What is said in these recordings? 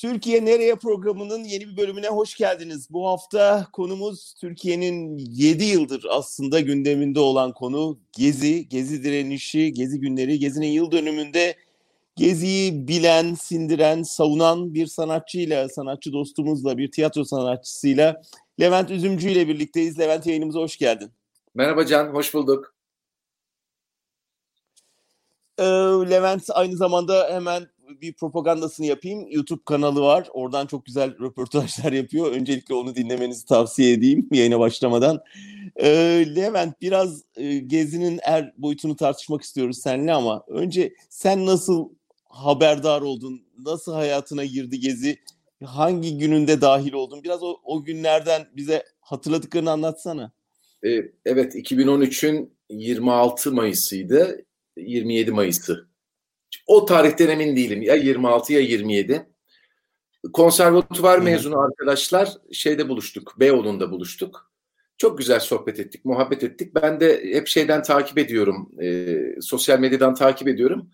Türkiye Nereye programının yeni bir bölümüne hoş geldiniz. Bu hafta konumuz Türkiye'nin 7 yıldır aslında gündeminde olan konu Gezi, Gezi direnişi, Gezi günleri, Gezi'nin yıl dönümünde Gezi'yi bilen, sindiren, savunan bir sanatçıyla, sanatçı dostumuzla, bir tiyatro sanatçısıyla Levent Üzümcü ile birlikteyiz. Levent yayınımıza hoş geldin. Merhaba Can, hoş bulduk. Ee, Levent aynı zamanda hemen bir propagandasını yapayım. YouTube kanalı var. Oradan çok güzel röportajlar yapıyor. Öncelikle onu dinlemenizi tavsiye edeyim yayına başlamadan. Ee, Levent biraz e, Gezi'nin er boyutunu tartışmak istiyoruz seninle ama önce sen nasıl haberdar oldun? Nasıl hayatına girdi Gezi? Hangi gününde dahil oldun? Biraz o, o günlerden bize hatırladıklarını anlatsana. Ee, evet 2013'ün 26 Mayıs'ıydı. 27 Mayıs'ı o tarihten emin değilim. Ya 26 ya 27. Konservatuvar mezunu arkadaşlar şeyde buluştuk. Beyoğlu'nda buluştuk. Çok güzel sohbet ettik, muhabbet ettik. Ben de hep şeyden takip ediyorum. E, sosyal medyadan takip ediyorum.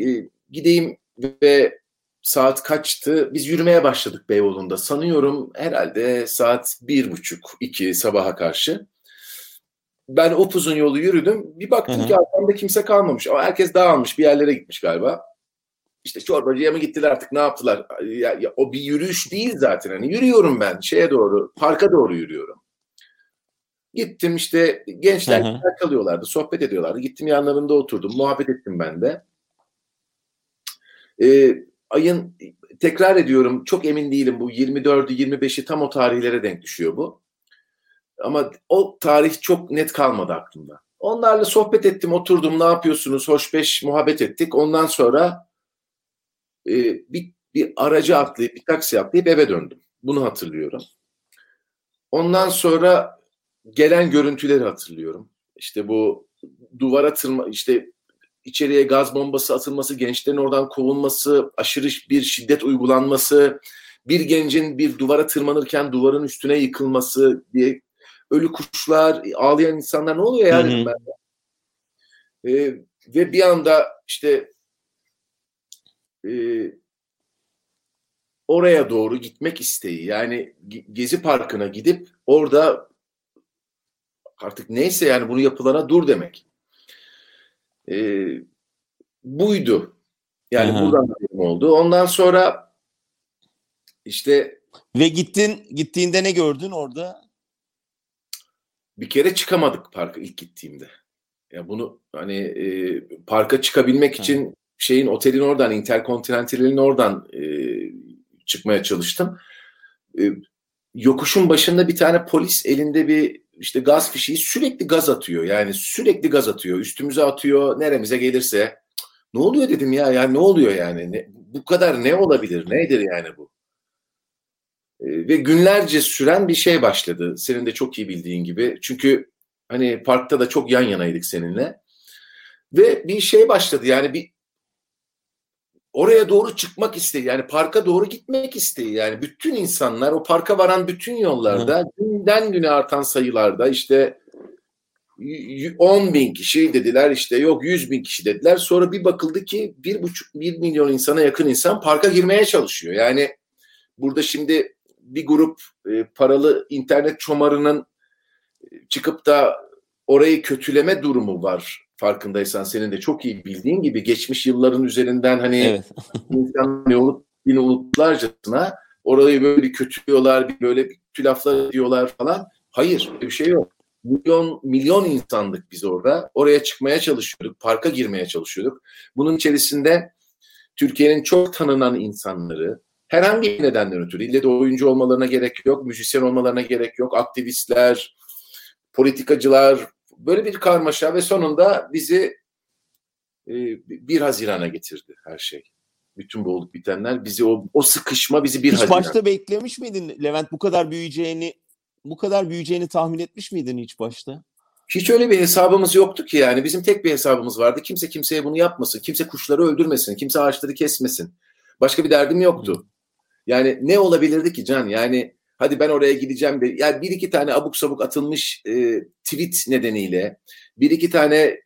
E, gideyim ve saat kaçtı? Biz yürümeye başladık Beyoğlu'nda. Sanıyorum herhalde saat bir buçuk, iki sabaha karşı ben upuzun yolu yürüdüm. Bir baktım Hı-hı. ki arkamda kimse kalmamış. Ama herkes dağılmış bir yerlere gitmiş galiba. İşte çorbacıya mı gittiler artık ne yaptılar? Ya, ya, o bir yürüyüş değil zaten. Hani yürüyorum ben şeye doğru, parka doğru yürüyorum. Gittim işte gençler Hı-hı. kalıyorlardı, sohbet ediyorlardı. Gittim yanlarında oturdum, muhabbet ettim ben de. Ee, ayın tekrar ediyorum çok emin değilim bu 24'ü 25'i tam o tarihlere denk düşüyor bu. Ama o tarih çok net kalmadı aklımda. Onlarla sohbet ettim, oturdum, ne yapıyorsunuz, hoş beş muhabbet ettik. Ondan sonra e, bir, bir aracı atlayıp, bir taksi atlayıp eve döndüm. Bunu hatırlıyorum. Ondan sonra gelen görüntüleri hatırlıyorum. İşte bu duvara tırma, işte içeriye gaz bombası atılması, gençlerin oradan kovulması, aşırı bir şiddet uygulanması, bir gencin bir duvara tırmanırken duvarın üstüne yıkılması diye ölü kuşlar, ağlayan insanlar ne oluyor yani? Hı hı. Ee, ve bir anda işte e, oraya doğru gitmek isteği yani Gezi Parkı'na gidip orada artık neyse yani bunu yapılana dur demek. Ee, buydu. Yani Hı-hı. buradan oldu. Ondan sonra işte ve gittin gittiğinde ne gördün orada? Bir kere çıkamadık parka ilk gittiğimde. Ya bunu hani e, parka çıkabilmek için şeyin otelin oradan Intercontinental'in oradan e, çıkmaya çalıştım. E, yokuşun başında bir tane polis elinde bir işte gaz fişeği sürekli gaz atıyor. Yani sürekli gaz atıyor. Üstümüze atıyor. Neremize gelirse. Ne oluyor dedim ya. Yani ne oluyor yani? Ne, bu kadar ne olabilir? Nedir yani bu? Ee, ve günlerce süren bir şey başladı. Senin de çok iyi bildiğin gibi. Çünkü hani parkta da çok yan yanaydık seninle. Ve bir şey başladı yani bir oraya doğru çıkmak isteği yani parka doğru gitmek isteği yani bütün insanlar o parka varan bütün yollarda Hı. günden güne artan sayılarda işte 10 bin kişi dediler işte yok 100 bin kişi dediler sonra bir bakıldı ki bir buçuk bir milyon insana yakın insan parka girmeye çalışıyor yani burada şimdi bir grup e, paralı internet çomarının e, çıkıp da orayı kötüleme durumu var farkındaysan senin de çok iyi bildiğin gibi geçmiş yılların üzerinden hani evet. insan ne olup yine unutlarcasına orayı böyle bir kötülüyorlar, böyle bir tülaflar diyorlar falan. Hayır, bir şey yok. Milyon milyon insandık biz orada. Oraya çıkmaya çalışıyorduk, parka girmeye çalışıyorduk. Bunun içerisinde Türkiye'nin çok tanınan insanları, Herhangi bir nedenden ötürü. İlle de oyuncu olmalarına gerek yok, müzisyen olmalarına gerek yok. Aktivistler, politikacılar, böyle bir karmaşa ve sonunda bizi e, 1 Haziran'a getirdi her şey. Bütün bu olup bitenler bizi o, o sıkışma bizi bir Hiç Haziran. başta beklemiş miydin Levent bu kadar büyüyeceğini bu kadar büyüyeceğini tahmin etmiş miydin hiç başta? Hiç öyle bir hesabımız yoktu ki yani. Bizim tek bir hesabımız vardı. Kimse kimseye bunu yapmasın. Kimse kuşları öldürmesin. Kimse ağaçları kesmesin. Başka bir derdim yoktu. Yani ne olabilirdi ki Can? Yani hadi ben oraya gideceğim bir, yani bir iki tane abuk sabuk atılmış e, tweet nedeniyle bir iki tane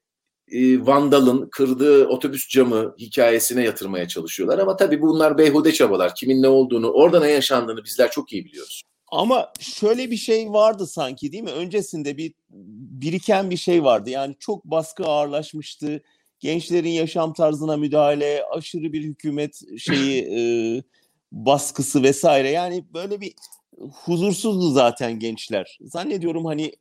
e, vandalın kırdığı otobüs camı hikayesine yatırmaya çalışıyorlar. Ama tabii bunlar beyhude çabalar. Kimin ne olduğunu, orada ne yaşandığını bizler çok iyi biliyoruz. Ama şöyle bir şey vardı sanki değil mi? Öncesinde bir biriken bir şey vardı. Yani çok baskı ağırlaşmıştı. Gençlerin yaşam tarzına müdahale, aşırı bir hükümet şeyi e, baskısı vesaire. Yani böyle bir huzursuzdu zaten gençler. Zannediyorum hani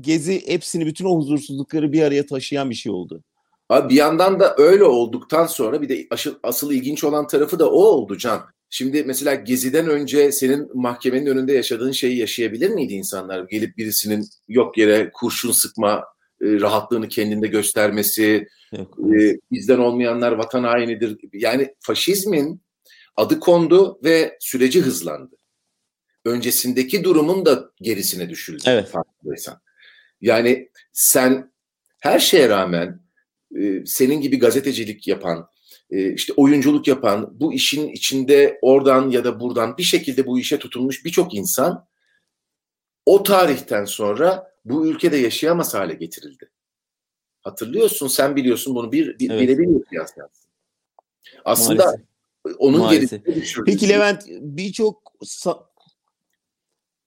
Gezi hepsini bütün o huzursuzlukları bir araya taşıyan bir şey oldu. Abi bir yandan da öyle olduktan sonra bir de asıl, asıl ilginç olan tarafı da o oldu Can. Şimdi mesela Gezi'den önce senin mahkemenin önünde yaşadığın şeyi yaşayabilir miydi insanlar? Gelip birisinin yok yere kurşun sıkma e, rahatlığını kendinde göstermesi, e, bizden olmayanlar vatan hainidir. Yani faşizmin adı kondu ve süreci hızlandı. Öncesindeki durumun da gerisine düşüldü. Evet. Yani sen her şeye rağmen e, senin gibi gazetecilik yapan, e, işte oyunculuk yapan, bu işin içinde oradan ya da buradan bir şekilde bu işe tutunmuş birçok insan o tarihten sonra bu ülkede yaşayamaz hale getirildi. Hatırlıyorsun, sen biliyorsun bunu bir, bir evet. birebir yapacağız. Aslında Maalesef. Onun Maalesef. Peki Levent birçok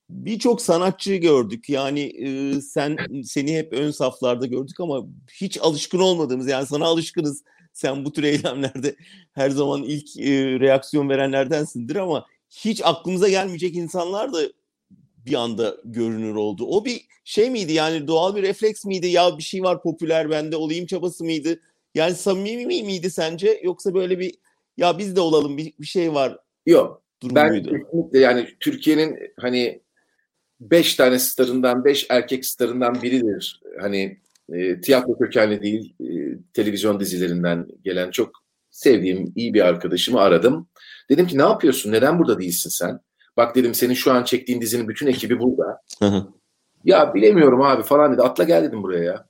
birçok sanatçı gördük. Yani e, sen seni hep ön saflarda gördük ama hiç alışkın olmadığımız yani sana alışkınız. Sen bu tür eylemlerde her zaman ilk e, reaksiyon verenlerdensindir ama hiç aklımıza gelmeyecek insanlar da bir anda görünür oldu. O bir şey miydi yani doğal bir refleks miydi? Ya bir şey var popüler bende olayım çabası mıydı? Yani samimi miydi sence yoksa böyle bir ya biz de olalım bir, bir şey var Yok. Durumuydu. Ben kesinlikle yani Türkiye'nin hani beş tane starından, beş erkek starından biridir. Hani e, tiyatro kökenli değil, e, televizyon dizilerinden gelen çok sevdiğim iyi bir arkadaşımı aradım. Dedim ki ne yapıyorsun, neden burada değilsin sen? Bak dedim senin şu an çektiğin dizinin bütün ekibi burada. Ya bilemiyorum abi falan dedi. Atla gel dedim buraya ya.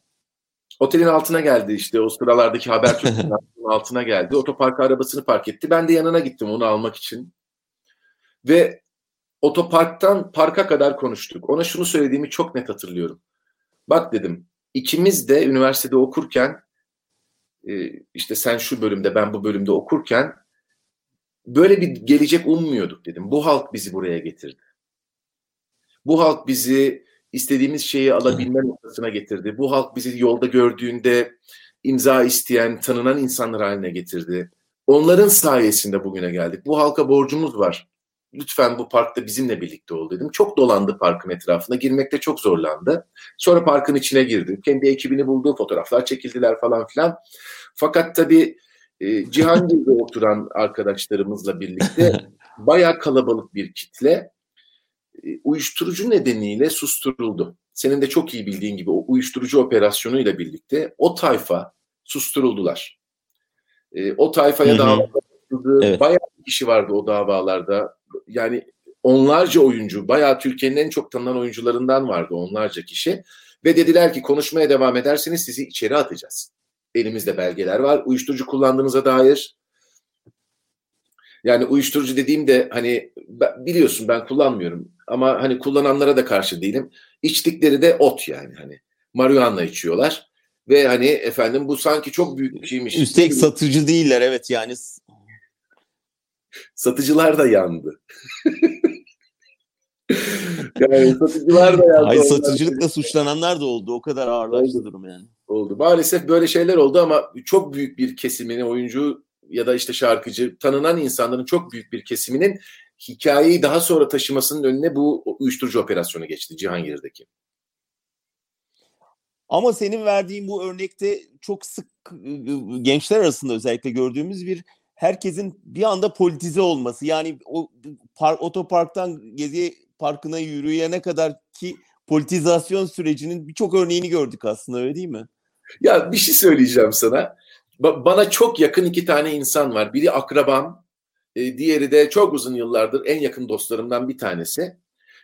Otelin altına geldi işte o sıralardaki haber altına geldi. Otoparka arabasını park etti. Ben de yanına gittim onu almak için. Ve otoparktan parka kadar konuştuk. Ona şunu söylediğimi çok net hatırlıyorum. Bak dedim ikimiz de üniversitede okurken e, işte sen şu bölümde ben bu bölümde okurken böyle bir gelecek ummuyorduk dedim. Bu halk bizi buraya getirdi. Bu halk bizi istediğimiz şeyi alabilme noktasına getirdi. Bu halk bizi yolda gördüğünde imza isteyen, tanınan insanlar haline getirdi. Onların sayesinde bugüne geldik. Bu halka borcumuz var lütfen bu parkta bizimle birlikte ol dedim. Çok dolandı parkın etrafında. Girmekte çok zorlandı. Sonra parkın içine girdi. Kendi ekibini buldu. Fotoğraflar çekildiler falan filan. Fakat tabii e, Cihangir'de oturan arkadaşlarımızla birlikte bayağı kalabalık bir kitle uyuşturucu nedeniyle susturuldu. Senin de çok iyi bildiğin gibi o uyuşturucu operasyonuyla birlikte o tayfa susturuldular. E, o tayfaya dava evet. bayağı kişi vardı o davalarda yani onlarca oyuncu, bayağı Türkiye'nin en çok tanınan oyuncularından vardı onlarca kişi. Ve dediler ki konuşmaya devam ederseniz sizi içeri atacağız. Elimizde belgeler var. Uyuşturucu kullandığınıza dair. Yani uyuşturucu dediğimde hani biliyorsun ben kullanmıyorum. Ama hani kullananlara da karşı değilim. İçtikleri de ot yani hani. Marihuana içiyorlar. Ve hani efendim bu sanki çok büyük bir şeymiş. Üstelik satıcı değiller evet yani Satıcılar da yandı. yani satıcılar da yandı. Ay satıcılıkla suçlananlar da oldu. O kadar ağırlaştı durum yani. Oldu. Maalesef böyle şeyler oldu ama çok büyük bir kesimini oyuncu ya da işte şarkıcı tanınan insanların çok büyük bir kesiminin hikayeyi daha sonra taşımasının önüne bu uyuşturucu operasyonu geçti Cihangir'deki. Ama senin verdiğin bu örnekte çok sık gençler arasında özellikle gördüğümüz bir herkesin bir anda politize olması. Yani o par, otoparktan Gezi Parkı'na yürüyene kadar ki politizasyon sürecinin birçok örneğini gördük aslında öyle değil mi? Ya bir şey söyleyeceğim sana. Ba- bana çok yakın iki tane insan var. Biri akrabam, e, diğeri de çok uzun yıllardır en yakın dostlarımdan bir tanesi.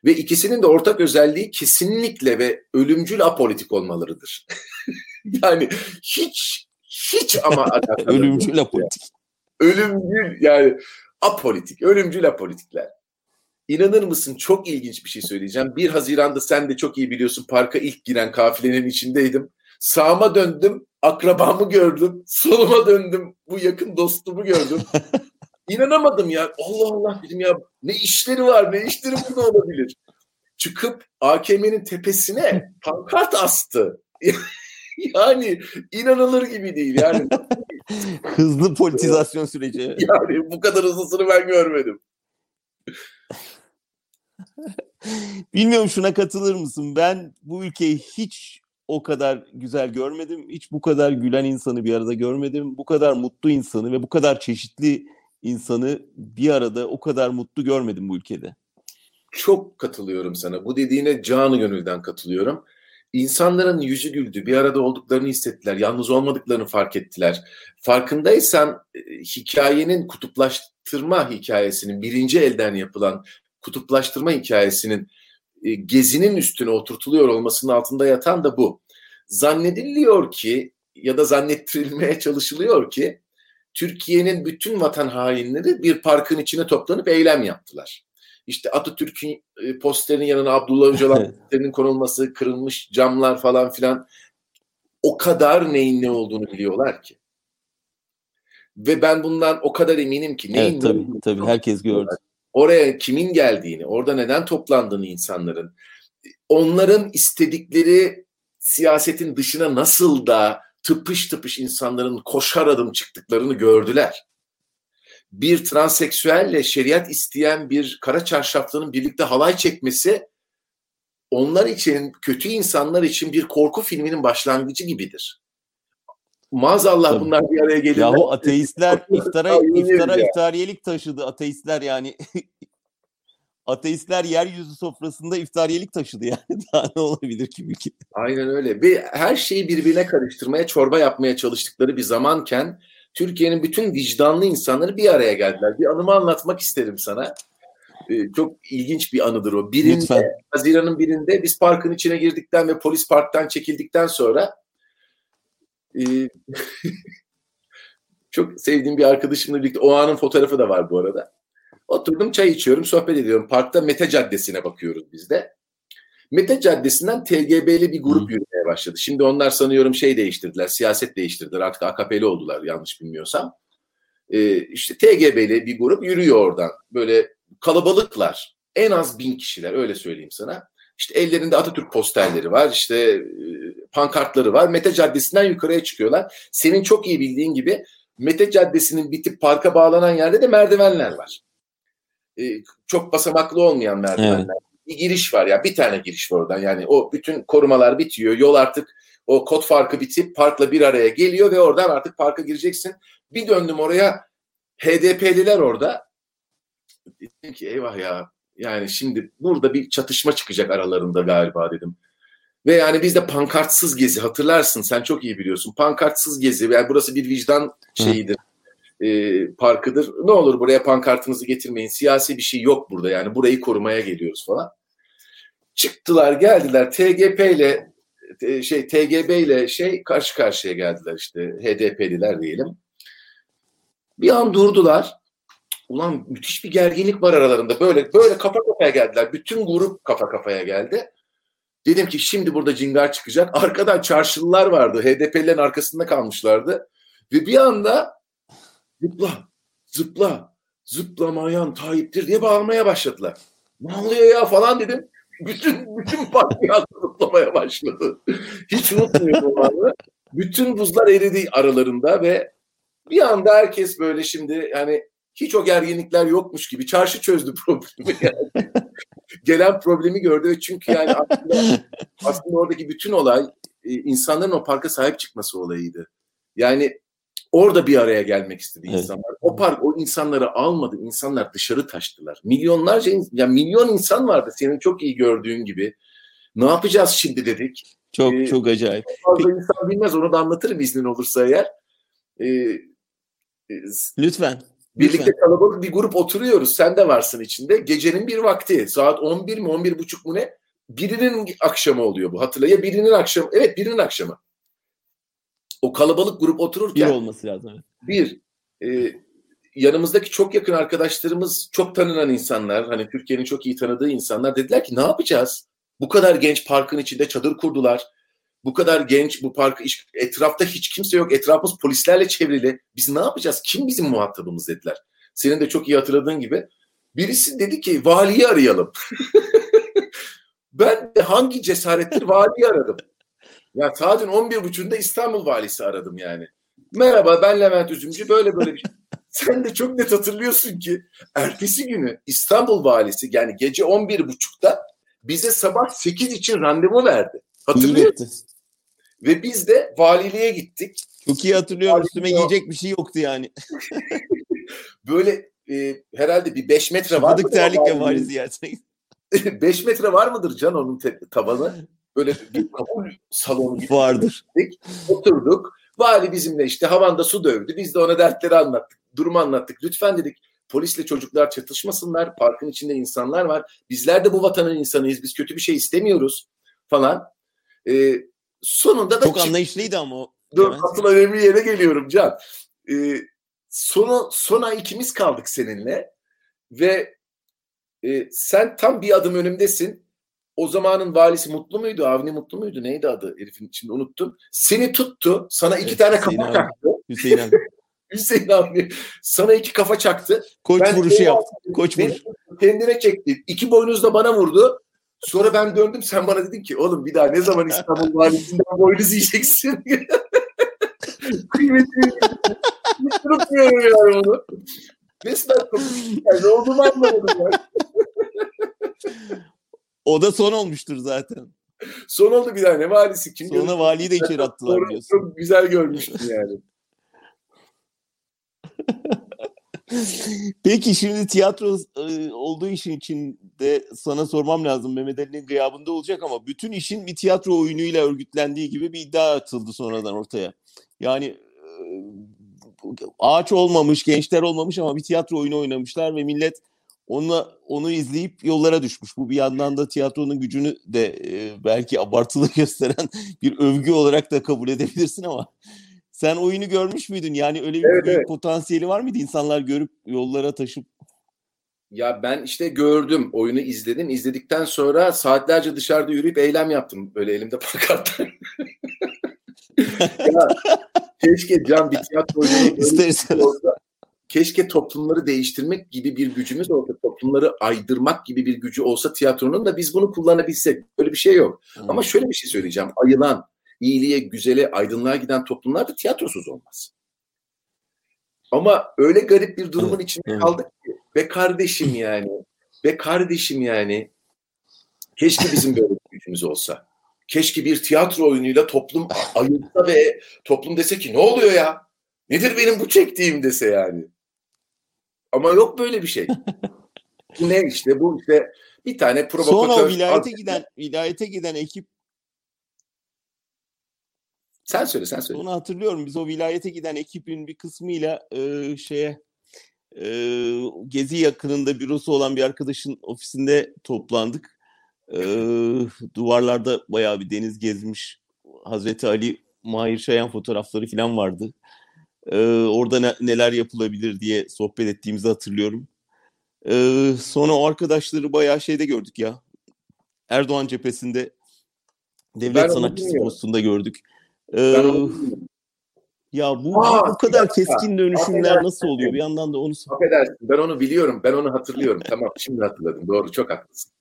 Ve ikisinin de ortak özelliği kesinlikle ve ölümcül apolitik olmalarıdır. yani hiç hiç ama ölümcül apolitik ölümcül yani apolitik, ölümcül apolitikler. İnanır mısın çok ilginç bir şey söyleyeceğim. 1 Haziran'da sen de çok iyi biliyorsun parka ilk giren kafilenin içindeydim. Sağıma döndüm akrabamı gördüm. Soluma döndüm. Bu yakın dostumu gördüm. İnanamadım ya. Allah Allah dedim ya. Ne işleri var? Ne işleri burada olabilir? Çıkıp AKM'nin tepesine pankart astı. yani inanılır gibi değil. Yani hızlı politizasyon süreci. Yani bu kadar hızlısını ben görmedim. Bilmiyorum şuna katılır mısın? Ben bu ülkeyi hiç o kadar güzel görmedim. Hiç bu kadar gülen insanı bir arada görmedim. Bu kadar mutlu insanı ve bu kadar çeşitli insanı bir arada o kadar mutlu görmedim bu ülkede. Çok katılıyorum sana. Bu dediğine canı gönülden katılıyorum. İnsanların yüzü güldü, bir arada olduklarını hissettiler, yalnız olmadıklarını fark ettiler. Farkındaysan e, hikayenin kutuplaştırma hikayesinin birinci elden yapılan kutuplaştırma hikayesinin e, gezinin üstüne oturtuluyor olmasının altında yatan da bu. Zannediliyor ki ya da zannettirilmeye çalışılıyor ki Türkiye'nin bütün vatan hainleri bir parkın içine toplanıp eylem yaptılar. İşte Atatürk'ün e, posterinin yanına Abdullah Öcalan posterinin konulması, kırılmış camlar falan filan o kadar neyin ne olduğunu biliyorlar ki. Ve ben bundan o kadar eminim ki neyin evet, tabii, ne tabii herkes gördü. Oraya kimin geldiğini, orada neden toplandığını insanların, onların istedikleri siyasetin dışına nasıl da tıpış tıpış insanların koşar adım çıktıklarını gördüler bir transseksüelle şeriat isteyen bir kara çarşaflının birlikte halay çekmesi onlar için, kötü insanlar için bir korku filminin başlangıcı gibidir. Maazallah Tabii. bunlar bir araya gelirler. Yahu ateistler iftara, iftara iftariyelik taşıdı. Ateistler yani ateistler yeryüzü sofrasında iftariyelik taşıdı yani. Daha ne olabilir ki ülke? Aynen öyle. Ve her şeyi birbirine karıştırmaya, çorba yapmaya çalıştıkları bir zamanken Türkiye'nin bütün vicdanlı insanları bir araya geldiler. Bir anımı anlatmak isterim sana. Ee, çok ilginç bir anıdır o. Birinde, Lütfen. Haziran'ın birinde biz parkın içine girdikten ve polis parktan çekildikten sonra e, çok sevdiğim bir arkadaşımla birlikte o anın fotoğrafı da var bu arada. Oturdum çay içiyorum, sohbet ediyorum. Parkta Mete Caddesi'ne bakıyoruz biz de. Mete Caddesi'nden TGB'li bir grup Hı. yürümeye başladı. Şimdi onlar sanıyorum şey değiştirdiler, siyaset değiştirdiler. Artık AKP'li oldular yanlış bilmiyorsam. Ee, işte TGB'li bir grup yürüyor oradan. Böyle kalabalıklar. En az bin kişiler öyle söyleyeyim sana. İşte ellerinde Atatürk posterleri var, işte e, pankartları var. Mete Caddesi'nden yukarıya çıkıyorlar. Senin çok iyi bildiğin gibi Mete Caddesi'nin bitip parka bağlanan yerde de merdivenler var. Ee, çok basamaklı olmayan merdivenler. Evet bir giriş var ya bir tane giriş var oradan yani o bütün korumalar bitiyor yol artık o kod farkı bitip parkla bir araya geliyor ve oradan artık parka gireceksin. Bir döndüm oraya HDP'liler orada. Dedim ki eyvah ya yani şimdi burada bir çatışma çıkacak aralarında galiba dedim. Ve yani bizde pankartsız gezi hatırlarsın sen çok iyi biliyorsun. Pankartsız gezi yani burası bir vicdan şeyidir. E, parkıdır. Ne olur buraya pankartınızı getirmeyin. Siyasi bir şey yok burada yani burayı korumaya geliyoruz falan. Çıktılar geldiler TGP ile şey TGB ile şey karşı karşıya geldiler işte HDP'liler diyelim. Bir an durdular. Ulan müthiş bir gerginlik var aralarında. Böyle böyle kafa kafaya geldiler. Bütün grup kafa kafaya geldi. Dedim ki şimdi burada cingar çıkacak. Arkadan çarşılılar vardı. HDP'lilerin arkasında kalmışlardı. Ve bir anda zıpla, zıpla, zıplamayan Tayyip'tir diye bağırmaya başladılar. Ne oluyor ya falan dedim. Bütün bütün parti zıplamaya başladı. Hiç unutmuyorum onu. Bütün buzlar eridi aralarında ve bir anda herkes böyle şimdi yani hiç o gerginlikler yokmuş gibi çarşı çözdü problemi yani. Gelen problemi gördü ve çünkü yani aslında, aslında oradaki bütün olay e, insanların o parka sahip çıkması olayıydı. Yani orada bir araya gelmek istedi evet. insanlar. O park o insanları almadı. İnsanlar dışarı taştılar. Milyonlarca ya milyon insan vardı senin çok iyi gördüğün gibi. Ne yapacağız şimdi dedik. Çok ee, çok acayip. Fazla insan bilmez onu da anlatırım iznin olursa eğer. Ee, Lütfen. Birlikte Lütfen. kalabalık bir grup oturuyoruz. Sen de varsın içinde. Gecenin bir vakti. Saat 11 mi 11 buçuk mu ne? Birinin akşamı oluyor bu hatırla. Ya birinin akşamı. Evet birinin akşamı. O kalabalık grup otururken. Bir olması lazım. Bir. E, yanımızdaki çok yakın arkadaşlarımız çok tanınan insanlar. Hani Türkiye'nin çok iyi tanıdığı insanlar dediler ki ne yapacağız? Bu kadar genç parkın içinde çadır kurdular. Bu kadar genç, bu park etrafta hiç kimse yok. Etrafımız polislerle çevrili. Biz ne yapacağız? Kim bizim muhatabımız dediler. Senin de çok iyi hatırladığın gibi. Birisi dedi ki valiyi arayalım. ben de hangi cesarettir valiyi aradım. Ya saatin 11.30'da İstanbul valisi aradım yani. Merhaba ben Levent Üzümcü böyle böyle bir şey. Sen de çok net hatırlıyorsun ki ertesi günü İstanbul valisi yani gece 11.30'da bize sabah 8 için randevu verdi. Hatırlıyor musun? Ve biz de valiliğe gittik. Çok iyi hatırlıyorum. Valiliğe Üstüme giyecek bir şey yoktu yani. böyle e, herhalde bir 5 metre var. Şıpadık terlikle vali ziyaretine 5 metre var mıdır Can onun tabanı? Böyle bir kabul salonu gibi. Vardır. Gittik, oturduk. Vali bizimle işte havanda su dövdü. Biz de ona dertleri anlattık. Durumu anlattık. Lütfen dedik polisle çocuklar çatışmasınlar. Parkın içinde insanlar var. Bizler de bu vatanın insanıyız. Biz kötü bir şey istemiyoruz falan. Ee, sonunda da... Çok anlayışlıydı ama o. Dur asıl önemli yere geliyorum Can. Ee, sonu, sona ikimiz kaldık seninle. Ve e, sen tam bir adım önümdesin. O zamanın valisi Mutlu muydu? Avni Mutlu muydu? Neydi adı herifin? Şimdi unuttum. Seni tuttu. Sana iki evet, tane Hüseyin kafa abi. çaktı. Hüseyin abi. Hüseyin abi. Sana iki kafa çaktı. Koç ben vuruşu yaptı. Koç vuruşu. Kendine çekti. İki boynuzla bana vurdu. Sonra ben döndüm. Sen bana dedin ki oğlum bir daha ne zaman İstanbul valisinden boynuz yiyeceksin? Kıymetini unutmuyorum yani onu. Resmen yani ne olduğumu anlamadım yani. O da son olmuştur zaten. Son oldu bir tane valisi. Kim Sonra valiyi de içeri attılar Sonra diyorsun. Çok güzel görmüştüm yani. Peki şimdi tiyatro e, olduğu işin içinde sana sormam lazım. Mehmet Ali'nin gıyabında olacak ama bütün işin bir tiyatro oyunuyla örgütlendiği gibi bir iddia atıldı sonradan ortaya. Yani e, ağaç olmamış, gençler olmamış ama bir tiyatro oyunu oynamışlar ve millet onu onu izleyip yollara düşmüş. Bu bir yandan da tiyatronun gücünü de e, belki abartılı gösteren bir övgü olarak da kabul edebilirsin ama sen oyunu görmüş müydün? Yani öyle bir evet, evet. potansiyeli var mıydı insanlar görüp yollara taşıp? Ya ben işte gördüm, oyunu izledim. İzledikten sonra saatlerce dışarıda yürüyüp eylem yaptım. Böyle elimde pankartlar. ya, keşke Can bir tiyatro oyunu keşke toplumları değiştirmek gibi bir gücümüz olsa, toplumları aydırmak gibi bir gücü olsa tiyatronun da biz bunu kullanabilsek. Böyle bir şey yok. Hmm. Ama şöyle bir şey söyleyeceğim. Ayılan, iyiliğe, güzele, aydınlığa giden toplumlar da tiyatrosuz olmaz. Ama öyle garip bir durumun evet, içinde evet. kaldık ki. Ve kardeşim yani. Ve kardeşim yani. Keşke bizim böyle bir gücümüz olsa. Keşke bir tiyatro oyunuyla toplum ayılsa ve toplum dese ki ne oluyor ya? Nedir benim bu çektiğim dese yani. Ama yok böyle bir şey. bu ne işte bu işte bir tane provokatör. Sonra o vilayete giden vilayete giden ekip sen söyle sen söyle. Onu hatırlıyorum. Biz o vilayete giden ekibin bir kısmıyla e, şeye e, Gezi yakınında bürosu olan bir arkadaşın ofisinde toplandık. E, duvarlarda bayağı bir deniz gezmiş. Hazreti Ali Mahir Şayan fotoğrafları falan vardı. E, orada ne, neler yapılabilir diye sohbet ettiğimizi hatırlıyorum. E, sonra o arkadaşları bayağı şeyde gördük ya. Erdoğan cephesinde devlet ben sanatçısı postunda gördük. Ee, ya bu Aa, bu kadar keskin dönüşümler nasıl oluyor? Bir yandan da onu Affedersin. Ben onu biliyorum. Ben onu hatırlıyorum. tamam şimdi hatırladım. Doğru çok haklısın.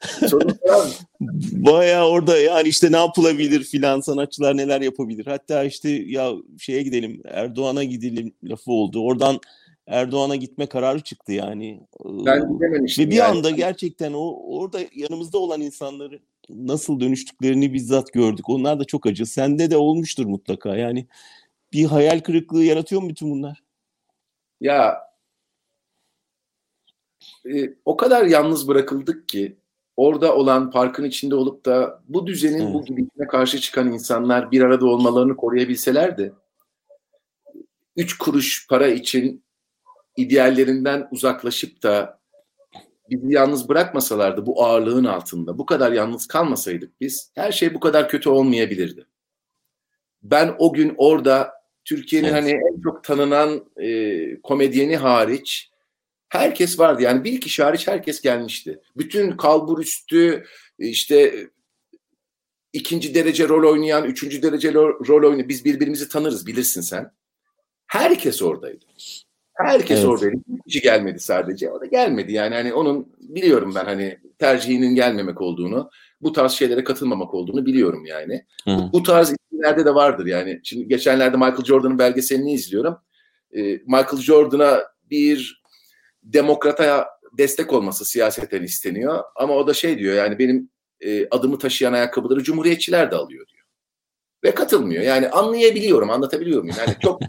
Baya orada yani işte ne yapılabilir filan sanatçılar neler yapabilir. Hatta işte ya şeye gidelim Erdoğan'a gidelim lafı oldu. Oradan Erdoğan'a gitme kararı çıktı yani. Ben. Ve bir yani. anda gerçekten o orada yanımızda olan insanları nasıl dönüştüklerini bizzat gördük. Onlar da çok acı. Sende de olmuştur mutlaka. Yani bir hayal kırıklığı yaratıyor mu bütün bunlar? Ya e, o kadar yalnız bırakıldık ki orada olan parkın içinde olup da bu düzenin evet. bu gidişine karşı çıkan insanlar bir arada olmalarını koruyabilselerdi üç kuruş para için ideallerinden uzaklaşıp da bizi yalnız bırakmasalardı bu ağırlığın altında, bu kadar yalnız kalmasaydık biz, her şey bu kadar kötü olmayabilirdi. Ben o gün orada Türkiye'nin evet. hani en çok tanınan e, komedyeni hariç herkes vardı. Yani bir kişi hariç herkes gelmişti. Bütün kalbur üstü işte ikinci derece rol oynayan, üçüncü derece rol oynayan, biz birbirimizi tanırız bilirsin sen. Herkes oradaydı. Herkes evet. oradaydı. Hiç gelmedi sadece. O da gelmedi yani hani onun biliyorum ben hani tercihinin gelmemek olduğunu, bu tarz şeylere katılmamak olduğunu biliyorum yani. Hı. Bu tarz isimlerde de vardır yani. Şimdi geçenlerde Michael Jordan'ın belgeselini izliyorum. Ee, Michael Jordan'a bir demokrata destek olması siyaseten isteniyor. Ama o da şey diyor yani benim e, adımı taşıyan ayakkabıları cumhuriyetçiler de alıyor diyor. Ve katılmıyor. Yani anlayabiliyorum, anlatabiliyor muyum? Yani çok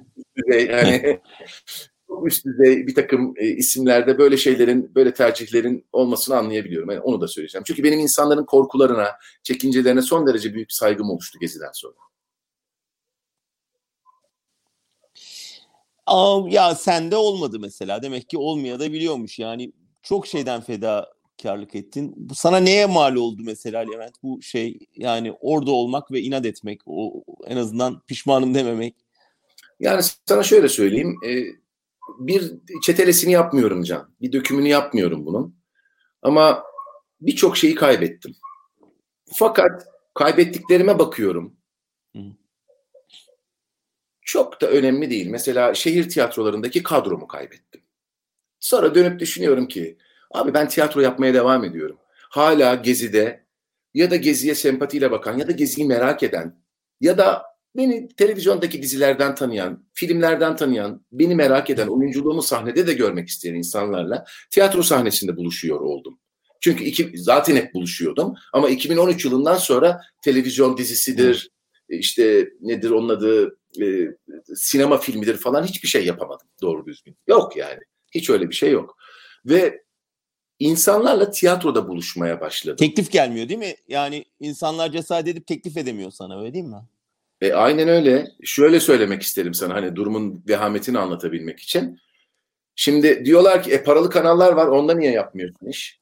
yani çok üst düzey bir takım e, isimlerde böyle şeylerin, böyle tercihlerin olmasını anlayabiliyorum. Yani onu da söyleyeceğim. Çünkü benim insanların korkularına, çekincelerine son derece büyük saygım oluştu Gezi'den sonra. Aa, ya sende olmadı mesela. Demek ki olmaya da biliyormuş. Yani çok şeyden fedakarlık ettin. Bu sana neye mal oldu mesela Levent? Bu şey yani orada olmak ve inat etmek. O en azından pişmanım dememek. Yani sana şöyle söyleyeyim. E, bir çetelesini yapmıyorum Can. Bir dökümünü yapmıyorum bunun. Ama birçok şeyi kaybettim. Fakat kaybettiklerime bakıyorum. Çok da önemli değil. Mesela şehir tiyatrolarındaki kadromu kaybettim. Sonra dönüp düşünüyorum ki abi ben tiyatro yapmaya devam ediyorum. Hala Gezi'de ya da Gezi'ye sempatiyle bakan ya da Gezi'yi merak eden ya da Beni televizyondaki dizilerden tanıyan, filmlerden tanıyan, beni merak eden, oyunculuğumu sahnede de görmek isteyen insanlarla tiyatro sahnesinde buluşuyor oldum. Çünkü iki, zaten hep buluşuyordum ama 2013 yılından sonra televizyon dizisidir, işte nedir onun adı, e, sinema filmidir falan hiçbir şey yapamadım doğru düzgün. Yok yani. Hiç öyle bir şey yok. Ve insanlarla tiyatroda buluşmaya başladım. Teklif gelmiyor değil mi? Yani insanlar cesaret edip teklif edemiyor sana öyle değil mi? E, aynen öyle. Şöyle söylemek isterim sana hani durumun vehametini anlatabilmek için. Şimdi diyorlar ki e, paralı kanallar var onda niye yapmıyorsun iş?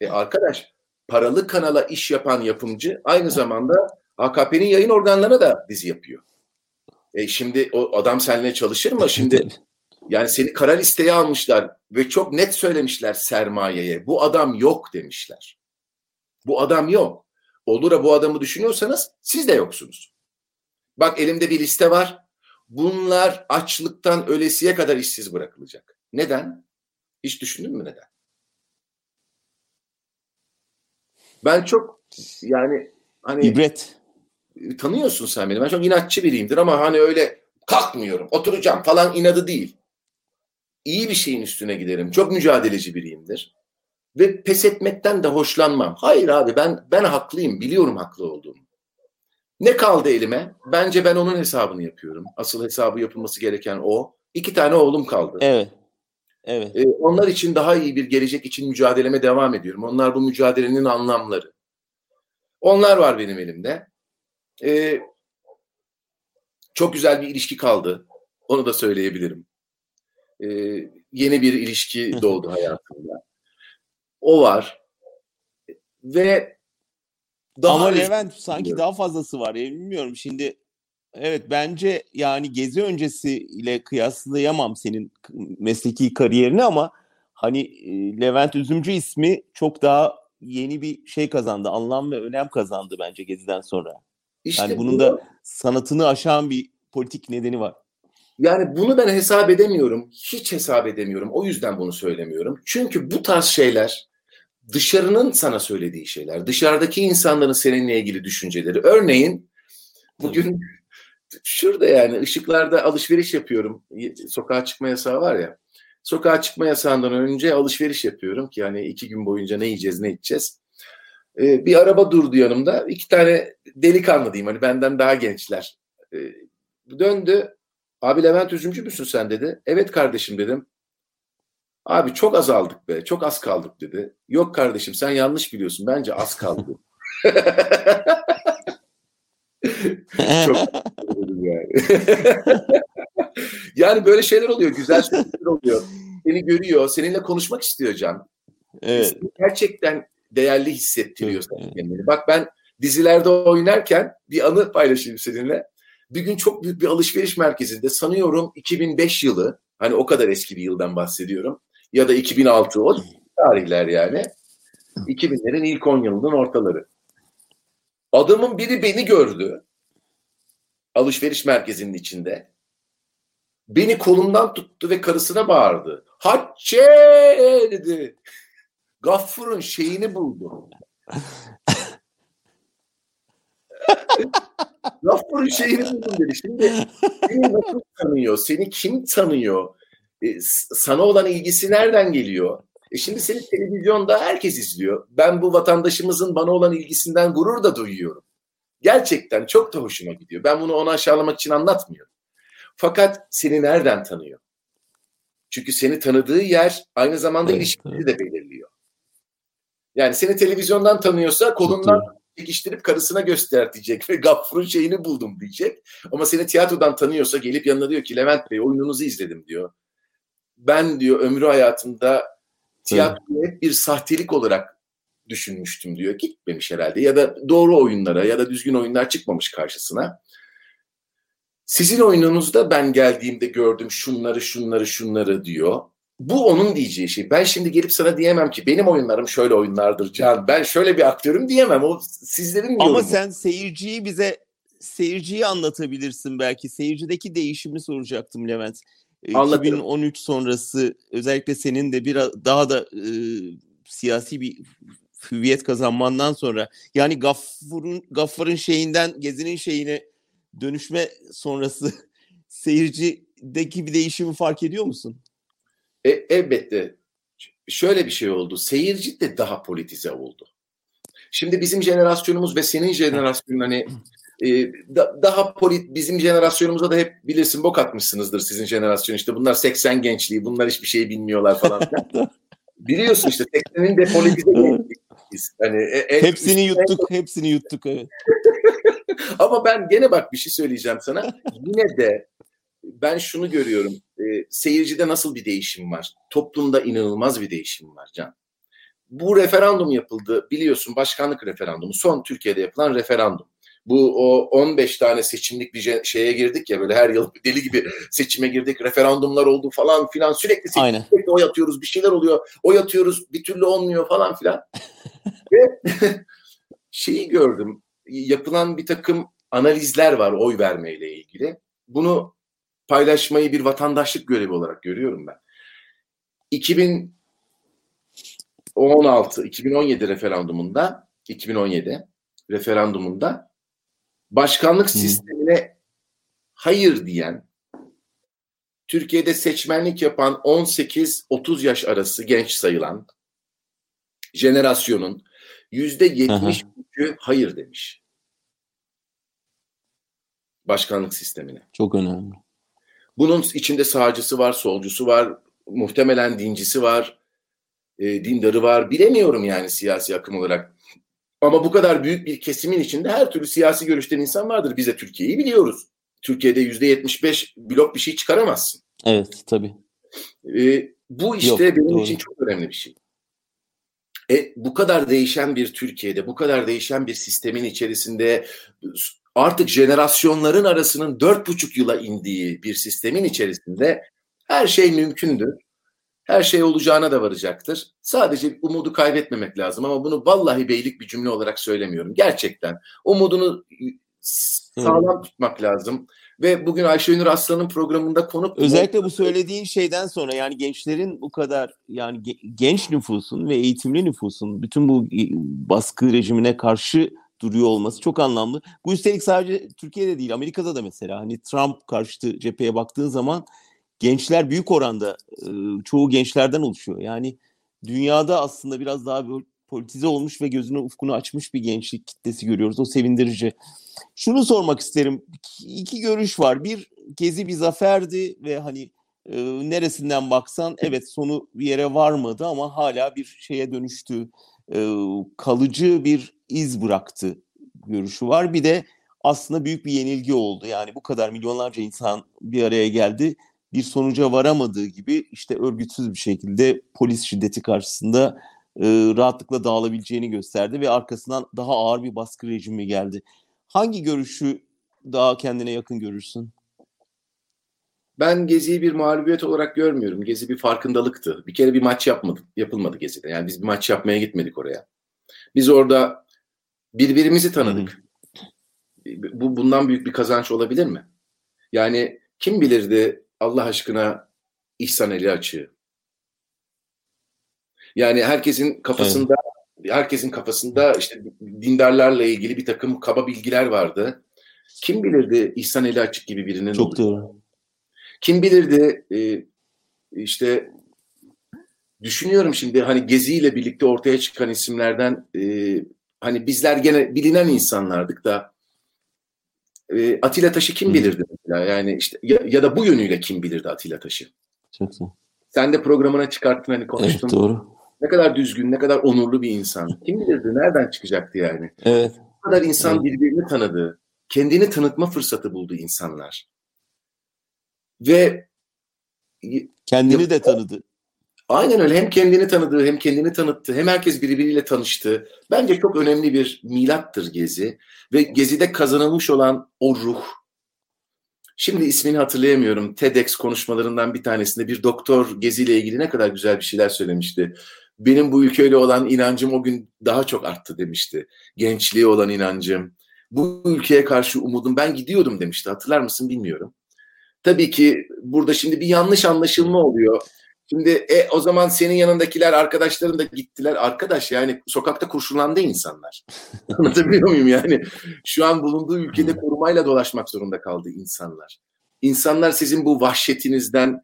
E, arkadaş paralı kanala iş yapan yapımcı aynı zamanda AKP'nin yayın organlarına da dizi yapıyor. E, şimdi o adam seninle çalışır mı? Şimdi yani seni kara listeye almışlar ve çok net söylemişler sermayeye. Bu adam yok demişler. Bu adam yok. Olur da bu adamı düşünüyorsanız siz de yoksunuz. Bak elimde bir liste var. Bunlar açlıktan ölesiye kadar işsiz bırakılacak. Neden? Hiç düşündün mü neden? Ben çok yani hani İbret. Tanıyorsun sen beni. Ben çok inatçı biriyimdir ama hani öyle kalkmıyorum, oturacağım falan inadı değil. İyi bir şeyin üstüne giderim. Çok mücadeleci biriyimdir. Ve pes etmekten de hoşlanmam. Hayır abi ben ben haklıyım. Biliyorum haklı olduğumu. Ne kaldı elime? Bence ben onun hesabını yapıyorum. Asıl hesabı yapılması gereken o. İki tane oğlum kaldı. Evet. Evet. Ee, onlar için daha iyi bir gelecek için mücadeleme devam ediyorum. Onlar bu mücadelenin anlamları. Onlar var benim elimde. Ee, çok güzel bir ilişki kaldı. Onu da söyleyebilirim. Ee, yeni bir ilişki doğdu hayatımda. O var. Ve daha Ama Levent sanki daha fazlası var. Ya, bilmiyorum şimdi evet bence yani gezi öncesi ile kıyaslayamam senin mesleki kariyerini ama hani Levent Üzümcü ismi çok daha yeni bir şey kazandı. Anlam ve önem kazandı bence geziden sonra. İşte yani bunun bu, da sanatını aşan bir politik nedeni var. Yani bunu ben hesap edemiyorum. Hiç hesap edemiyorum. O yüzden bunu söylemiyorum. Çünkü bu tarz şeyler dışarının sana söylediği şeyler, dışarıdaki insanların seninle ilgili düşünceleri. Örneğin bugün şurada yani ışıklarda alışveriş yapıyorum. Sokağa çıkma yasağı var ya. Sokağa çıkma yasağından önce alışveriş yapıyorum ki yani iki gün boyunca ne yiyeceğiz ne içeceğiz. Ee, bir araba durdu yanımda. İki tane delikanlı diyeyim hani benden daha gençler. Ee, döndü. Abi Levent Üzümcü müsün sen dedi. Evet kardeşim dedim. Abi çok azaldık be, çok az kaldık dedi. Yok kardeşim sen yanlış biliyorsun. Bence az kaldı. çok yani. yani böyle şeyler oluyor, güzel şeyler oluyor. Seni görüyor, seninle konuşmak istiyor Can. Evet. Gerçekten değerli hissettiriyor kendini. Bak ben dizilerde oynarken bir anı paylaşayım seninle. Bir gün çok büyük bir alışveriş merkezinde sanıyorum 2005 yılı hani o kadar eski bir yıldan bahsediyorum ya da 2006 o tarihler yani. 2000'lerin ilk 10 yılının ortaları. Adamın biri beni gördü. Alışveriş merkezinin içinde. Beni kolumdan tuttu ve karısına bağırdı. Hacce dedi. Gaffur'un şeyini buldum. Gaffur'un şeyini buldum dedi. Şimdi seni nasıl tanıyor? Seni kim tanıyor? E, sana olan ilgisi nereden geliyor? E şimdi seni televizyonda herkes izliyor. Ben bu vatandaşımızın bana olan ilgisinden gurur da duyuyorum. Gerçekten çok da hoşuma gidiyor. Ben bunu ona aşağılamak için anlatmıyorum. Fakat seni nereden tanıyor? Çünkü seni tanıdığı yer aynı zamanda evet, ilişkileri evet. de belirliyor. Yani seni televizyondan tanıyorsa kolundan çekiştirip karısına göster diyecek ve Gaffur'un şeyini buldum diyecek. Ama seni tiyatrodan tanıyorsa gelip yanına diyor ki Levent Bey oyununuzu izledim diyor. Ben diyor ömrü hayatımda tiyatroyu hep bir sahtelik olarak düşünmüştüm diyor. Gitmemiş herhalde ya da doğru oyunlara ya da düzgün oyunlar çıkmamış karşısına. Sizin oyununuzda ben geldiğimde gördüm şunları şunları şunları diyor. Bu onun diyeceği şey. Ben şimdi gelip sana diyemem ki benim oyunlarım şöyle oyunlardır Can. Ben şöyle bir aktörüm diyemem. O sizlerin yorumu. Ama sen seyirciyi bize seyirciyi anlatabilirsin belki. Seyircideki değişimi soracaktım Levent. Anlatırım. 2013 sonrası özellikle senin de biraz daha da e, siyasi bir hüviyet kazanmandan sonra yani Gaffur'un Gaffar'ın şeyinden Gezi'nin şeyine dönüşme sonrası seyircideki bir değişimi fark ediyor musun? E, elbette. Şöyle bir şey oldu. Seyirci de daha politize oldu. Şimdi bizim jenerasyonumuz ve senin jenerasyonun hani e, da, daha polit bizim jenerasyonumuza da hep bilirsin bok atmışsınızdır sizin jenerasyon işte bunlar 80 gençliği bunlar hiçbir şey bilmiyorlar falan. Biliyorsun işte 80'in depolitize gençliğiyiz. Hani, e, en, hepsini işte, yuttuk, hepsini yuttuk evet. Ama ben gene bak bir şey söyleyeceğim sana. Yine de ben şunu görüyorum. E, seyircide nasıl bir değişim var? Toplumda inanılmaz bir değişim var Can. Bu referandum yapıldı. Biliyorsun başkanlık referandumu. Son Türkiye'de yapılan referandum. Bu o 15 tane seçimlik bir şeye girdik ya böyle her yıl deli gibi seçime girdik. Referandumlar oldu falan filan sürekli seçim, Aynen. sürekli oy atıyoruz bir şeyler oluyor. Oy atıyoruz bir türlü olmuyor falan filan. Ve şeyi gördüm. Yapılan bir takım analizler var oy vermeyle ilgili. Bunu paylaşmayı bir vatandaşlık görevi olarak görüyorum ben. 2016 2017 referandumunda 2017 referandumunda başkanlık Hı. sistemine hayır diyen Türkiye'de seçmenlik yapan 18-30 yaş arası genç sayılan jenerasyonun yüzde 73'ü hayır demiş. Başkanlık sistemine. Çok önemli. Bunun içinde sağcısı var, solcusu var, muhtemelen dincisi var, e, dindarı var. Bilemiyorum yani siyasi akım olarak. Ama bu kadar büyük bir kesimin içinde her türlü siyasi görüşten insan vardır. Biz de Türkiye'yi biliyoruz. Türkiye'de yüzde yetmiş beş blok bir şey çıkaramazsın. Evet tabii. E, bu işte Yok, benim doğru. için çok önemli bir şey. E, bu kadar değişen bir Türkiye'de, bu kadar değişen bir sistemin içerisinde artık jenerasyonların arasının dört buçuk yıla indiği bir sistemin içerisinde her şey mümkündür. Her şey olacağına da varacaktır. Sadece umudu kaybetmemek lazım ama bunu vallahi beylik bir cümle olarak söylemiyorum. Gerçekten umudunu sağlam tutmak lazım. Ve bugün Ayşenur Aslan'ın programında konuk... Özellikle bu söylediğin şeyden sonra yani gençlerin bu kadar yani genç nüfusun ve eğitimli nüfusun bütün bu baskı rejimine karşı duruyor olması çok anlamlı. Bu üstelik sadece Türkiye'de değil Amerika'da da mesela hani Trump karşıtı cepheye baktığın zaman gençler büyük oranda çoğu gençlerden oluşuyor. Yani dünyada aslında biraz daha politize olmuş ve gözünü ufkunu açmış bir gençlik kitlesi görüyoruz. O sevindirici. Şunu sormak isterim. İki görüş var. Bir gezi bir zaferdi ve hani e, neresinden baksan evet sonu bir yere varmadı ama hala bir şeye dönüştü. E, kalıcı bir iz bıraktı görüşü var. Bir de aslında büyük bir yenilgi oldu. Yani bu kadar milyonlarca insan bir araya geldi. Bir sonuca varamadığı gibi işte örgütsüz bir şekilde polis şiddeti karşısında e, rahatlıkla dağılabileceğini gösterdi ve arkasından daha ağır bir baskı rejimi geldi. Hangi görüşü daha kendine yakın görürsün? Ben Gezi'yi bir mağlubiyet olarak görmüyorum. Gezi bir farkındalıktı. Bir kere bir maç yapmadık, yapılmadı Gezi'de. Yani biz bir maç yapmaya gitmedik oraya. Biz orada birbirimizi tanıdık. Bu bundan büyük bir kazanç olabilir mi? Yani kim bilirdi Allah aşkına İhsan eli açığı. Yani herkesin kafasında evet. herkesin kafasında işte dindarlarla ilgili bir takım kaba bilgiler vardı. Kim bilirdi İhsan eli açık gibi birinin Çok doğru. Kim bilirdi e, işte düşünüyorum şimdi hani Gezi ile birlikte ortaya çıkan isimlerden e, hani bizler gene bilinen insanlardık da e, Atilla Taş'ı kim bilirdi mesela yani işte ya, ya da bu yönüyle kim bilirdi Atilla Taş'ı? Çok güzel. Sen de programına çıkarttın hani konuştun. Evet doğru. Ne kadar düzgün, ne kadar onurlu bir insan. Kim bilirdi nereden çıkacaktı yani? Evet. Ne kadar insan evet. birbirini tanıdı. Kendini tanıtma fırsatı buldu insanlar. Ve kendini de tanıdı. Aynen öyle. Hem kendini tanıdı, hem kendini tanıttı, hem herkes birbiriyle tanıştı. Bence çok önemli bir milattır Gezi. Ve Gezi'de kazanılmış olan o ruh. Şimdi ismini hatırlayamıyorum. TEDx konuşmalarından bir tanesinde bir doktor Gezi ile ilgili ne kadar güzel bir şeyler söylemişti. Benim bu ülkeyle olan inancım o gün daha çok arttı demişti. Gençliğe olan inancım, bu ülkeye karşı umudum. Ben gidiyordum demişti. Hatırlar mısın bilmiyorum. Tabii ki burada şimdi bir yanlış anlaşılma oluyor. Şimdi e, o zaman senin yanındakiler arkadaşların da gittiler. Arkadaş yani sokakta kurşunlandı insanlar. Anlatabiliyor muyum yani? Şu an bulunduğu ülkede korumayla dolaşmak zorunda kaldı insanlar. İnsanlar sizin bu vahşetinizden,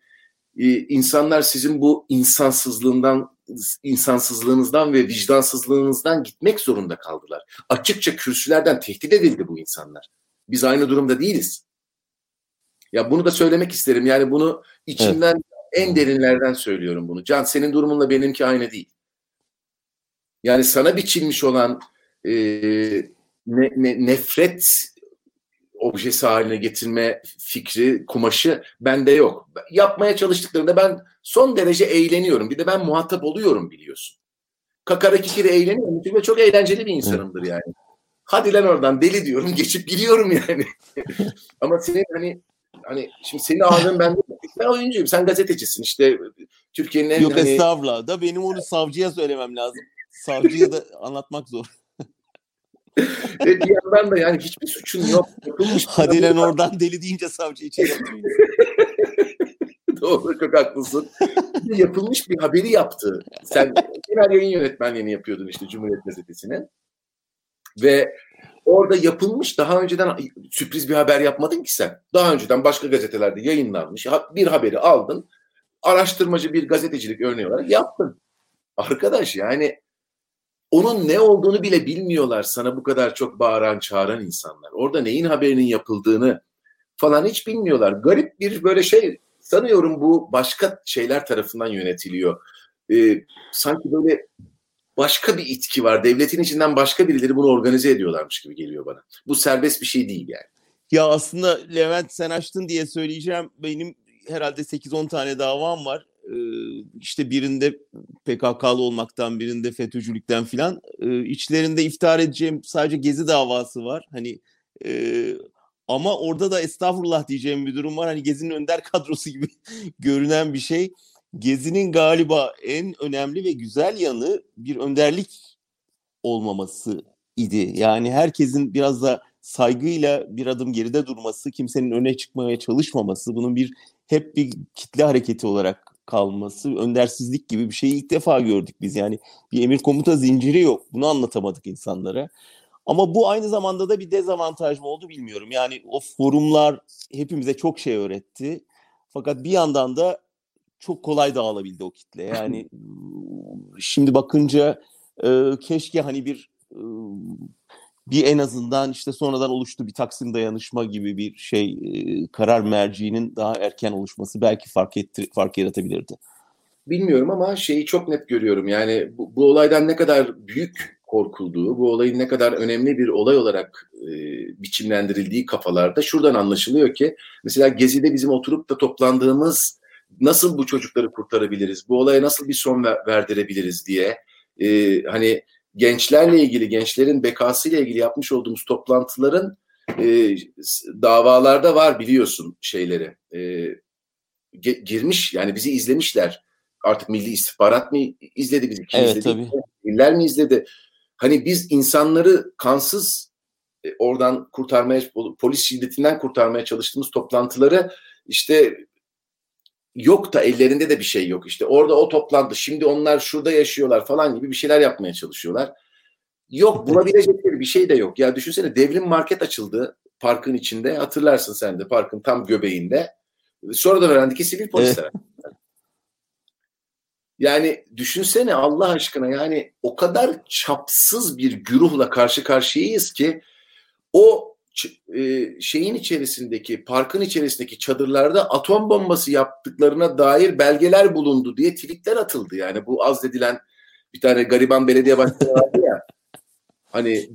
e, insanlar sizin bu insansızlığından, insansızlığınızdan ve vicdansızlığınızdan gitmek zorunda kaldılar. Açıkça kürsülerden tehdit edildi bu insanlar. Biz aynı durumda değiliz. Ya bunu da söylemek isterim. Yani bunu içimden evet en derinlerden söylüyorum bunu. Can senin durumunla benimki aynı değil. Yani sana biçilmiş olan e, ne, ne, nefret objesi haline getirme fikri, kumaşı bende yok. Yapmaya çalıştıklarında ben son derece eğleniyorum. Bir de ben muhatap oluyorum biliyorsun. Kakara kikiri eğleniyorum. Çünkü çok eğlenceli bir insanımdır yani. Hadi lan oradan deli diyorum. Geçip gidiyorum yani. Ama senin hani hani şimdi senin ağırlığın bende ben oyuncuyum sen gazetecisin işte Türkiye'nin en Yok hani... estağfurullah da benim onu savcıya söylemem lazım. Savcıya da anlatmak zor. Ve bir yandan da yani hiçbir suçun yok. Yapılmış Hadi lan oradan deli deyince savcı içeri. Doğru çok haklısın. yapılmış bir haberi yaptı. Sen genel yayın yönetmenliğini yapıyordun işte Cumhuriyet Gazetesi'nin. Ve orada yapılmış daha önceden sürpriz bir haber yapmadın ki sen. Daha önceden başka gazetelerde yayınlanmış bir haberi aldın. Araştırmacı bir gazetecilik örneği olarak yaptın. Arkadaş yani onun ne olduğunu bile bilmiyorlar sana bu kadar çok bağıran çağıran insanlar. Orada neyin haberinin yapıldığını falan hiç bilmiyorlar. Garip bir böyle şey sanıyorum bu başka şeyler tarafından yönetiliyor. Ee, sanki böyle başka bir itki var. Devletin içinden başka birileri bunu organize ediyorlarmış gibi geliyor bana. Bu serbest bir şey değil yani. Ya aslında Levent sen açtın diye söyleyeceğim. Benim herhalde 8-10 tane davam var. Ee, işte birinde PKK'lı olmaktan, birinde FETÖ'cülükten filan. Ee, içlerinde iftihar edeceğim sadece Gezi davası var. Hani e, ama orada da estağfurullah diyeceğim bir durum var. Hani Gezi'nin önder kadrosu gibi görünen bir şey. Gezi'nin galiba en önemli ve güzel yanı bir önderlik olmaması idi. Yani herkesin biraz da saygıyla bir adım geride durması, kimsenin öne çıkmaya çalışmaması, bunun bir hep bir kitle hareketi olarak kalması, öndersizlik gibi bir şeyi ilk defa gördük biz. Yani bir emir komuta zinciri yok. Bunu anlatamadık insanlara. Ama bu aynı zamanda da bir dezavantaj mı oldu bilmiyorum. Yani o forumlar hepimize çok şey öğretti. Fakat bir yandan da çok kolay dağılabildi o kitle. Yani şimdi bakınca e, keşke hani bir e, bir en azından işte sonradan oluştu bir Taksim dayanışma gibi bir şey e, karar merciğinin daha erken oluşması belki fark etti fark yaratabilirdi. Bilmiyorum ama şeyi çok net görüyorum. Yani bu, bu olaydan ne kadar büyük korkulduğu, bu olayın ne kadar önemli bir olay olarak e, biçimlendirildiği kafalarda şuradan anlaşılıyor ki mesela Gezi'de bizim oturup da toplandığımız nasıl bu çocukları kurtarabiliriz, bu olaya nasıl bir son ver, verdirebiliriz diye e, hani gençlerle ilgili, gençlerin bekasıyla ilgili yapmış olduğumuz toplantıların e, davalarda var biliyorsun şeyleri. E, girmiş yani bizi izlemişler. Artık Milli İstihbarat mı izledi bizi? Kim evet, izledi? Tabii. İller mi izledi? Hani biz insanları kansız e, oradan kurtarmaya, polis şiddetinden kurtarmaya çalıştığımız toplantıları işte yok da ellerinde de bir şey yok. İşte orada o toplantı, şimdi onlar şurada yaşıyorlar falan gibi bir şeyler yapmaya çalışıyorlar. Yok bulabilecekleri bir şey de yok. Ya düşünsene devrim market açıldı parkın içinde. Hatırlarsın sen de parkın tam göbeğinde. Sonra da öğrendik ki sivil polisler. Yani düşünsene Allah aşkına yani o kadar çapsız bir güruhla karşı karşıyayız ki o şeyin içerisindeki parkın içerisindeki çadırlarda atom bombası yaptıklarına dair belgeler bulundu diye tweetler atıldı. Yani bu az dedilen bir tane gariban belediye başkanı vardı ya. Hani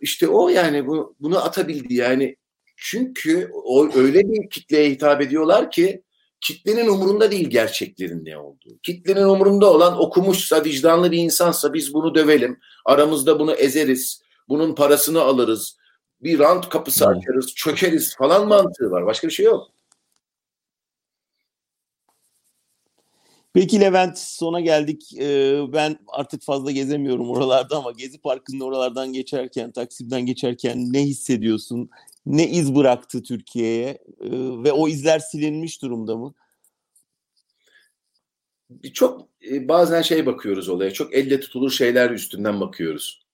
işte o yani bu, bunu atabildi yani. Çünkü o öyle bir kitleye hitap ediyorlar ki kitlenin umurunda değil gerçeklerin ne olduğu. Kitlenin umurunda olan okumuşsa, vicdanlı bir insansa biz bunu dövelim. Aramızda bunu ezeriz. Bunun parasını alırız. Bir rant kapısı açarız, çökeriz falan mantığı var. Başka bir şey yok. Peki Levent sona geldik. Ee, ben artık fazla gezemiyorum oralarda ama Gezi Parkı'nın oralardan geçerken, Taksim'den geçerken ne hissediyorsun? Ne iz bıraktı Türkiye'ye? Ee, ve o izler silinmiş durumda mı? Çok e, bazen şey bakıyoruz olaya. Çok elle tutulur şeyler üstünden bakıyoruz.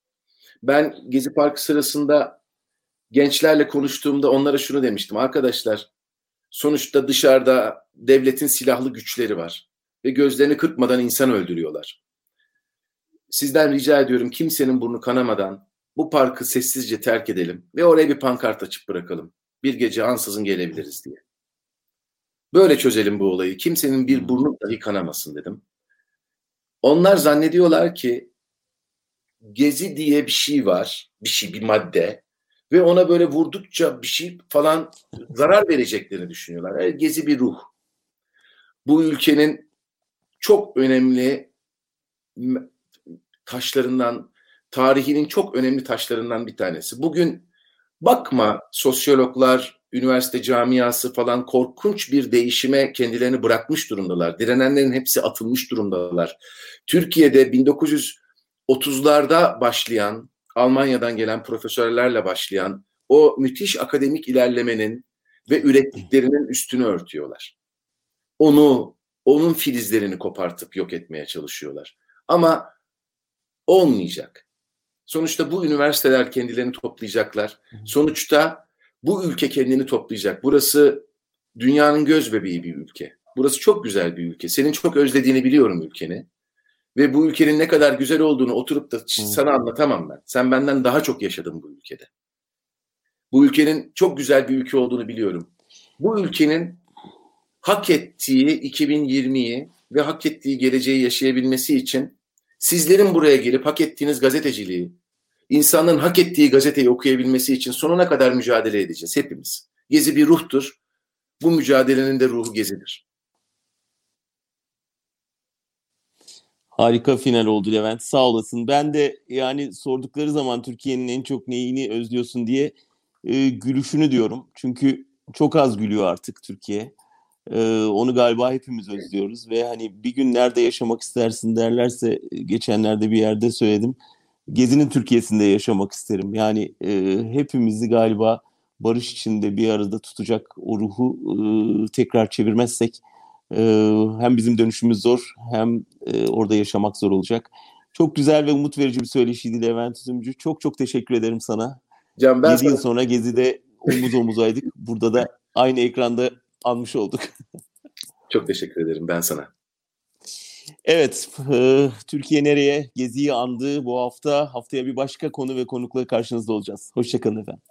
Ben Gezi Parkı sırasında gençlerle konuştuğumda onlara şunu demiştim. Arkadaşlar sonuçta dışarıda devletin silahlı güçleri var ve gözlerini kırpmadan insan öldürüyorlar. Sizden rica ediyorum kimsenin burnu kanamadan bu parkı sessizce terk edelim ve oraya bir pankart açıp bırakalım. Bir gece ansızın gelebiliriz diye. Böyle çözelim bu olayı. Kimsenin bir burnu dahi kanamasın dedim. Onlar zannediyorlar ki gezi diye bir şey var, bir şey, bir madde ve ona böyle vurdukça bir şey falan zarar vereceklerini düşünüyorlar. Yani gezi bir ruh. Bu ülkenin çok önemli taşlarından, tarihinin çok önemli taşlarından bir tanesi. Bugün bakma sosyologlar, üniversite camiası falan korkunç bir değişime kendilerini bırakmış durumdalar. Direnenlerin hepsi atılmış durumdalar. Türkiye'de 1930'larda başlayan, Almanya'dan gelen profesörlerle başlayan o müthiş akademik ilerlemenin ve ürettiklerinin üstünü örtüyorlar. Onu onun filizlerini kopartıp yok etmeye çalışıyorlar. Ama olmayacak. Sonuçta bu üniversiteler kendilerini toplayacaklar. Sonuçta bu ülke kendini toplayacak. Burası dünyanın göz bebeği bir ülke. Burası çok güzel bir ülke. Senin çok özlediğini biliyorum ülkeni. Ve bu ülkenin ne kadar güzel olduğunu oturup da sana anlatamam ben. Sen benden daha çok yaşadın bu ülkede. Bu ülkenin çok güzel bir ülke olduğunu biliyorum. Bu ülkenin hak ettiği 2020'yi ve hak ettiği geleceği yaşayabilmesi için sizlerin buraya gelip hak ettiğiniz gazeteciliği, insanların hak ettiği gazeteyi okuyabilmesi için sonuna kadar mücadele edeceğiz hepimiz. Gezi bir ruhtur. Bu mücadelenin de ruhu gezidir. Harika final oldu Levent. Sağ olasın. Ben de yani sordukları zaman Türkiye'nin en çok neyini özlüyorsun diye e, gülüşünü diyorum. Çünkü çok az gülüyor artık Türkiye. Ee, onu galiba hepimiz özlüyoruz ve hani bir gün nerede yaşamak istersin derlerse geçenlerde bir yerde söyledim. Gezi'nin Türkiye'sinde yaşamak isterim. Yani e, hepimizi galiba barış içinde bir arada tutacak o ruhu e, tekrar çevirmezsek e, hem bizim dönüşümüz zor hem e, orada yaşamak zor olacak. Çok güzel ve umut verici bir söyleşiydi Levent Üzümcü. Çok çok teşekkür ederim sana. Can, ben 7 sana... yıl sonra Gezi'de omuz omuzaydık. Burada da aynı ekranda almış olduk. Çok teşekkür ederim ben sana. Evet, e, Türkiye nereye? Geziyi andı bu hafta. Haftaya bir başka konu ve konukla karşınızda olacağız. Hoşçakalın efendim.